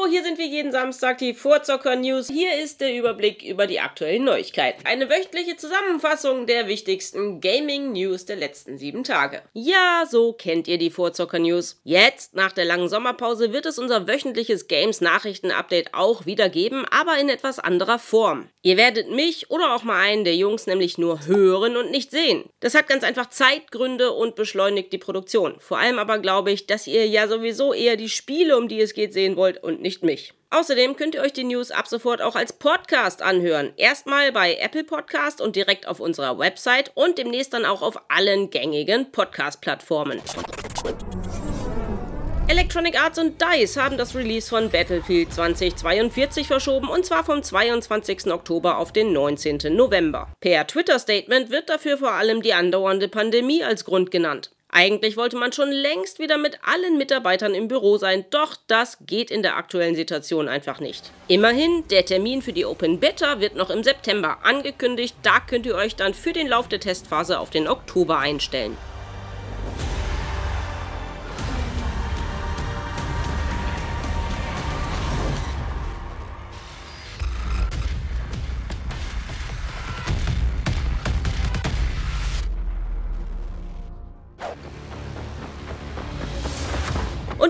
Hallo, hier sind wir jeden Samstag, die Vorzocker News. Hier ist der Überblick über die aktuellen Neuigkeiten. Eine wöchentliche Zusammenfassung der wichtigsten Gaming News der letzten sieben Tage. Ja, so kennt ihr die Vorzocker News. Jetzt, nach der langen Sommerpause, wird es unser wöchentliches Games Nachrichten Update auch wieder geben, aber in etwas anderer Form. Ihr werdet mich oder auch mal einen der Jungs nämlich nur hören und nicht sehen. Das hat ganz einfach Zeitgründe und beschleunigt die Produktion. Vor allem aber glaube ich, dass ihr ja sowieso eher die Spiele, um die es geht, sehen wollt und nicht mich. Außerdem könnt ihr euch die News ab sofort auch als Podcast anhören. Erstmal bei Apple Podcast und direkt auf unserer Website und demnächst dann auch auf allen gängigen Podcast-Plattformen. Electronic Arts und DICE haben das Release von Battlefield 2042 verschoben und zwar vom 22. Oktober auf den 19. November. Per Twitter-Statement wird dafür vor allem die andauernde Pandemie als Grund genannt. Eigentlich wollte man schon längst wieder mit allen Mitarbeitern im Büro sein, doch das geht in der aktuellen Situation einfach nicht. Immerhin, der Termin für die Open Beta wird noch im September angekündigt, da könnt ihr euch dann für den Lauf der Testphase auf den Oktober einstellen.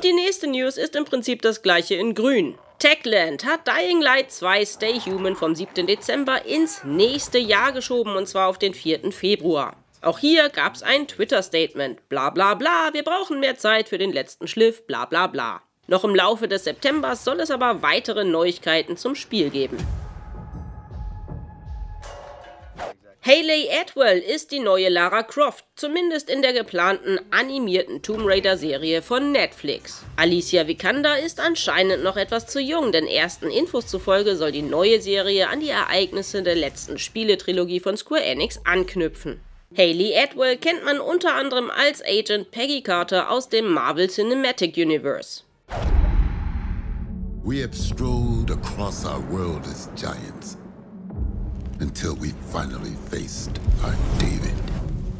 Und die nächste News ist im Prinzip das gleiche in grün. Techland hat Dying Light 2 Stay Human vom 7. Dezember ins nächste Jahr geschoben und zwar auf den 4. Februar. Auch hier gab es ein Twitter-Statement. Bla bla bla, wir brauchen mehr Zeit für den letzten Schliff, bla bla bla. Noch im Laufe des Septembers soll es aber weitere Neuigkeiten zum Spiel geben. Hayley Atwell ist die neue Lara Croft, zumindest in der geplanten animierten Tomb Raider Serie von Netflix. Alicia Vikander ist anscheinend noch etwas zu jung, denn ersten Infos zufolge soll die neue Serie an die Ereignisse der letzten Spieletrilogie von Square Enix anknüpfen. Hayley Atwell kennt man unter anderem als Agent Peggy Carter aus dem Marvel Cinematic Universe. We have strolled across our world as giants until we finally faced our David.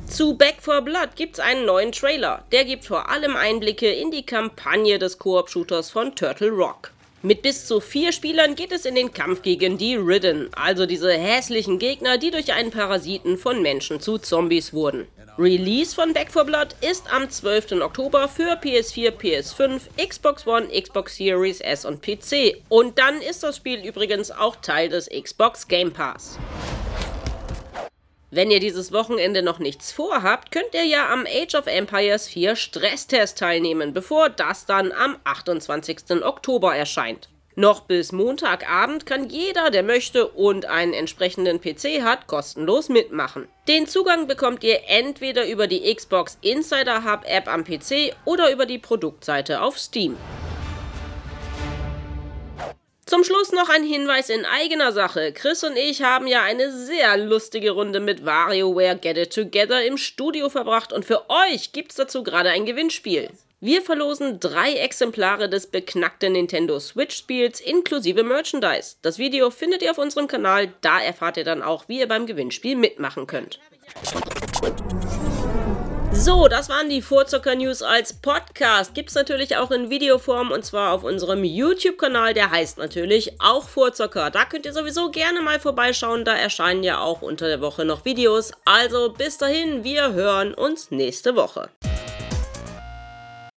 Zu Back for Blood gibt's einen neuen Trailer. Der gibt vor allem Einblicke in die Kampagne des Koop-Shooters von Turtle Rock. Mit bis zu vier Spielern geht es in den Kampf gegen die Ridden, also diese hässlichen Gegner, die durch einen Parasiten von Menschen zu Zombies wurden. Release von Back 4 Blood ist am 12. Oktober für PS4, PS5, Xbox One, Xbox Series S und PC. Und dann ist das Spiel übrigens auch Teil des Xbox Game Pass. Wenn ihr dieses Wochenende noch nichts vorhabt, könnt ihr ja am Age of Empires 4 Stresstest teilnehmen, bevor das dann am 28. Oktober erscheint. Noch bis Montagabend kann jeder, der möchte und einen entsprechenden PC hat, kostenlos mitmachen. Den Zugang bekommt ihr entweder über die Xbox Insider Hub App am PC oder über die Produktseite auf Steam. Zum Schluss noch ein Hinweis in eigener Sache. Chris und ich haben ja eine sehr lustige Runde mit WarioWare Get It Together im Studio verbracht und für euch gibt's dazu gerade ein Gewinnspiel. Wir verlosen drei Exemplare des beknackten Nintendo Switch-Spiels inklusive Merchandise. Das Video findet ihr auf unserem Kanal, da erfahrt ihr dann auch, wie ihr beim Gewinnspiel mitmachen könnt. So, das waren die Vorzocker News als Podcast. Gibt es natürlich auch in Videoform und zwar auf unserem YouTube-Kanal. Der heißt natürlich auch Vorzocker. Da könnt ihr sowieso gerne mal vorbeischauen. Da erscheinen ja auch unter der Woche noch Videos. Also bis dahin, wir hören uns nächste Woche.